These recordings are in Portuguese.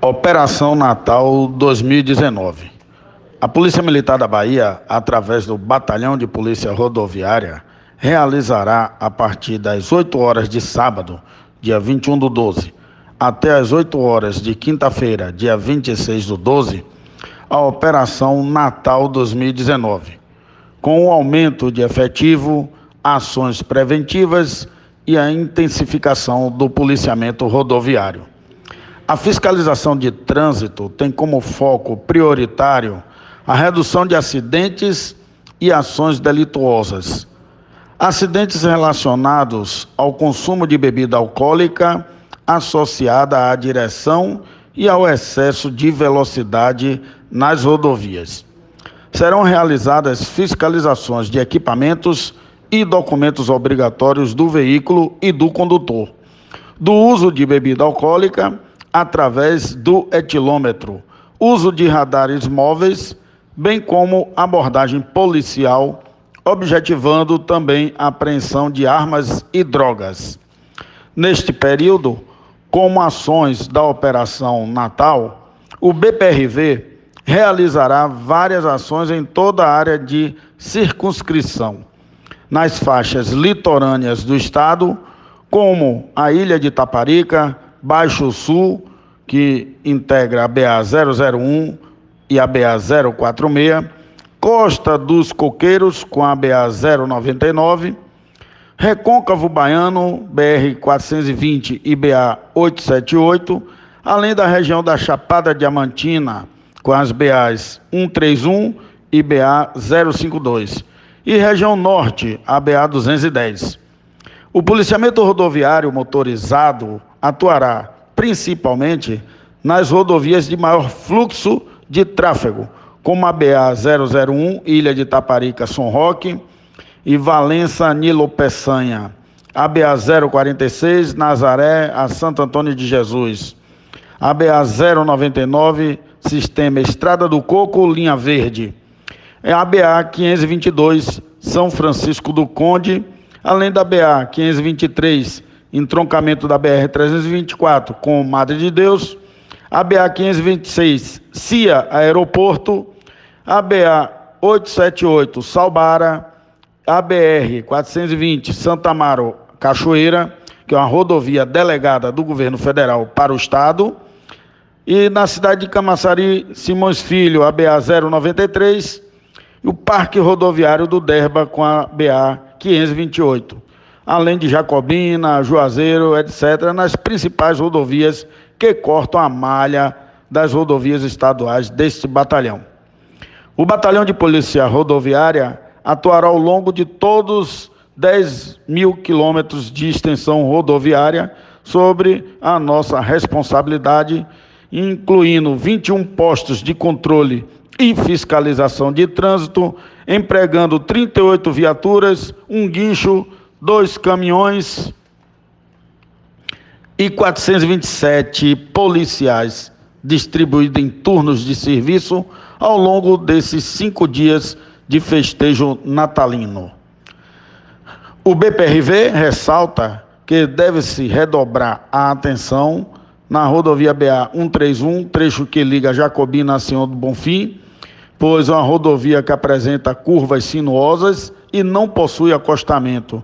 Operação Natal 2019. A Polícia Militar da Bahia, através do Batalhão de Polícia Rodoviária, realizará a partir das 8 horas de sábado, dia 21 do 12, até as 8 horas de quinta-feira, dia 26 do 12, a Operação Natal 2019, com o aumento de efetivo, ações preventivas e a intensificação do policiamento rodoviário. A fiscalização de trânsito tem como foco prioritário a redução de acidentes e ações delituosas. Acidentes relacionados ao consumo de bebida alcoólica associada à direção e ao excesso de velocidade nas rodovias. Serão realizadas fiscalizações de equipamentos e documentos obrigatórios do veículo e do condutor, do uso de bebida alcoólica através do etilômetro, uso de radares móveis, bem como abordagem policial, objetivando também a apreensão de armas e drogas. Neste período, como ações da Operação Natal, o BPRV realizará várias ações em toda a área de circunscrição, nas faixas litorâneas do estado, como a ilha de Taparica, Baixo Sul, que integra a BA 001 e a BA 046, Costa dos Coqueiros com a BA 099, Recôncavo Baiano, BR 420 e BA 878, além da região da Chapada Diamantina com as BAs 131 e BA 052, e região norte, a BA 210. O policiamento rodoviário motorizado atuará principalmente nas rodovias de maior fluxo de tráfego, como a BA 001, Ilha de Taparica, São Roque, e Valença, Nilo Peçanha, a BA 046, Nazaré, a Santo Antônio de Jesus, a BA 099, Sistema Estrada do Coco, linha verde, é a BA 522, São Francisco do Conde, além da BA 523, entroncamento da BR-324 com Madre de Deus, a BA-526, CIA Aeroporto, a BA-878, Salbara, a BR-420, Santa Amaro, Cachoeira, que é uma rodovia delegada do governo federal para o estado, e na cidade de Camaçari, Simões Filho, a BA-093, e o Parque Rodoviário do Derba com a BA-528 além de Jacobina, Juazeiro, etc., nas principais rodovias que cortam a malha das rodovias estaduais deste batalhão. O Batalhão de Polícia Rodoviária atuará ao longo de todos 10 mil quilômetros de extensão rodoviária sobre a nossa responsabilidade, incluindo 21 postos de controle e fiscalização de trânsito, empregando 38 viaturas, um guincho, dois caminhões e 427 policiais distribuídos em turnos de serviço ao longo desses cinco dias de festejo natalino. O BPRV ressalta que deve-se redobrar a atenção na rodovia BA 131, trecho que liga Jacobina a Senhor do Bonfim, pois é uma rodovia que apresenta curvas sinuosas e não possui acostamento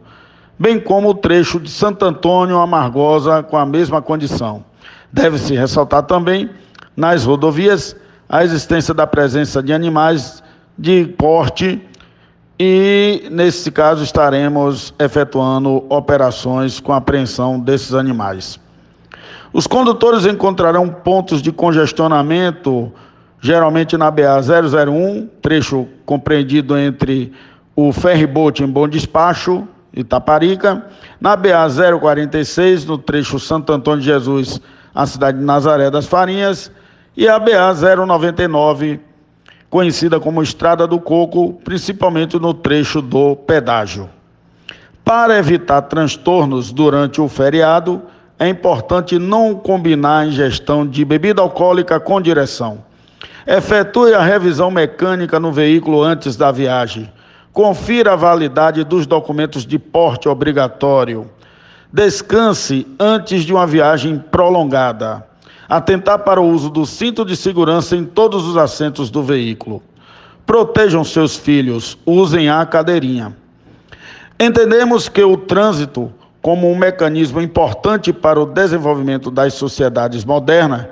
bem como o trecho de Santo Antônio a Margosa com a mesma condição. Deve-se ressaltar também, nas rodovias, a existência da presença de animais de porte e, nesse caso, estaremos efetuando operações com apreensão desses animais. Os condutores encontrarão pontos de congestionamento, geralmente na BA 001, trecho compreendido entre o ferryboat em Bom Despacho Itaparica, na BA 046, no trecho Santo Antônio de Jesus, a cidade de Nazaré das Farinhas, e a BA 099, conhecida como Estrada do Coco, principalmente no trecho do pedágio. Para evitar transtornos durante o feriado, é importante não combinar a ingestão de bebida alcoólica com direção. Efetue a revisão mecânica no veículo antes da viagem Confira a validade dos documentos de porte obrigatório. Descanse antes de uma viagem prolongada. Atentar para o uso do cinto de segurança em todos os assentos do veículo. Protejam seus filhos, usem a cadeirinha. Entendemos que o trânsito, como um mecanismo importante para o desenvolvimento das sociedades modernas,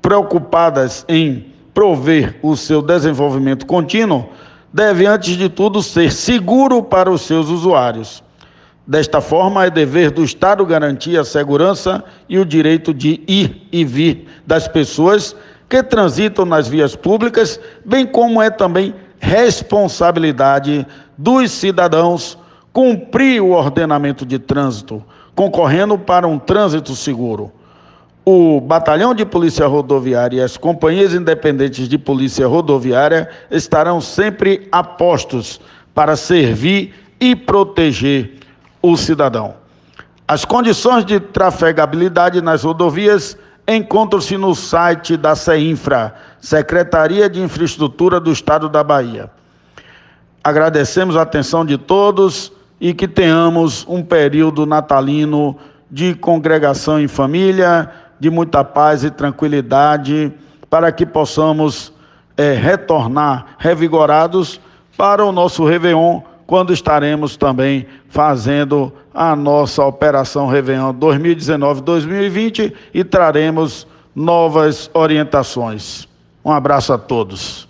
preocupadas em prover o seu desenvolvimento contínuo, deve, antes de tudo, ser seguro para os seus usuários. Desta forma, é dever do Estado garantir a segurança e o direito de ir e vir das pessoas que transitam nas vias públicas, bem como é também responsabilidade dos cidadãos cumprir o ordenamento de trânsito, concorrendo para um trânsito seguro. O Batalhão de Polícia Rodoviária e as companhias independentes de polícia rodoviária estarão sempre a postos para servir e proteger o cidadão. As condições de trafegabilidade nas rodovias encontram-se no site da CEINFRA, Secretaria de Infraestrutura do Estado da Bahia. Agradecemos a atenção de todos e que tenhamos um período natalino de congregação em família, de muita paz e tranquilidade, para que possamos é, retornar revigorados para o nosso Réveillon, quando estaremos também fazendo a nossa Operação Réveillon 2019-2020 e traremos novas orientações. Um abraço a todos.